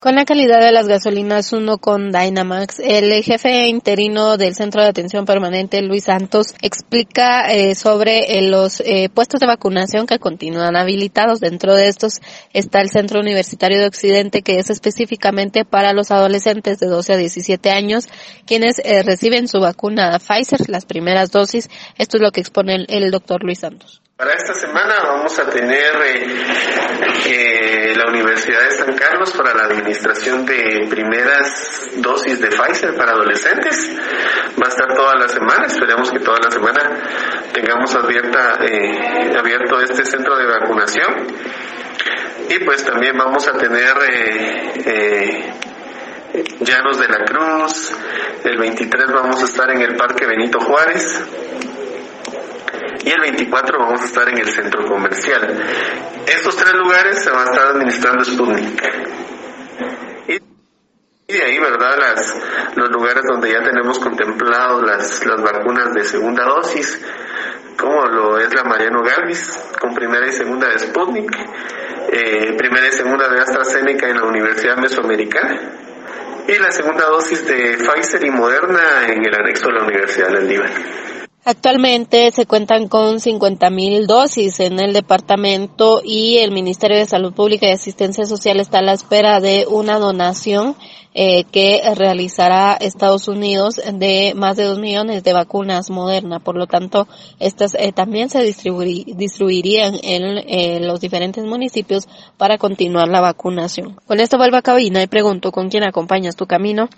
Con la calidad de las gasolinas uno con Dynamax, el jefe interino del Centro de Atención Permanente, Luis Santos, explica eh, sobre eh, los eh, puestos de vacunación que continúan habilitados. Dentro de estos está el Centro Universitario de Occidente, que es específicamente para los adolescentes de 12 a 17 años, quienes reciben su vacuna Pfizer, las primeras dosis. Esto es lo que expone el, doctor Luis Santos. Para esta semana vamos a tener eh, Universidad de San Carlos para la administración de primeras dosis de Pfizer para adolescentes. Va a estar toda la semana, esperemos que toda la semana tengamos eh, abierto este centro de vacunación. Y pues también vamos a tener eh, Llanos de la Cruz, el 23 vamos a estar en el Parque Benito Juárez, y el 24 vamos a estar en el centro comercial. Estos tres lugares se van a estar administrando Sputnik. Y de ahí, ¿verdad? Los lugares donde ya tenemos contemplados las, las vacunas de segunda dosis, como lo es la Mariano Galvis, con primera y segunda de Sputnik, eh, primera y segunda de AstraZeneca en la Universidad Mesoamericana, y la segunda dosis de Pfizer y Moderna en el anexo de la Universidad del Líbano. Actualmente se cuentan con 50.000 dosis en el departamento y el Ministerio de Salud Pública y Asistencia Social está a la espera de una donación eh, que realizará Estados Unidos de más de 2 millones de vacunas modernas. Por lo tanto, estas eh, también se distribuirían en los diferentes municipios para continuar la vacunación. Con esto vuelvo a cabina y pregunto con quién acompañas tu camino.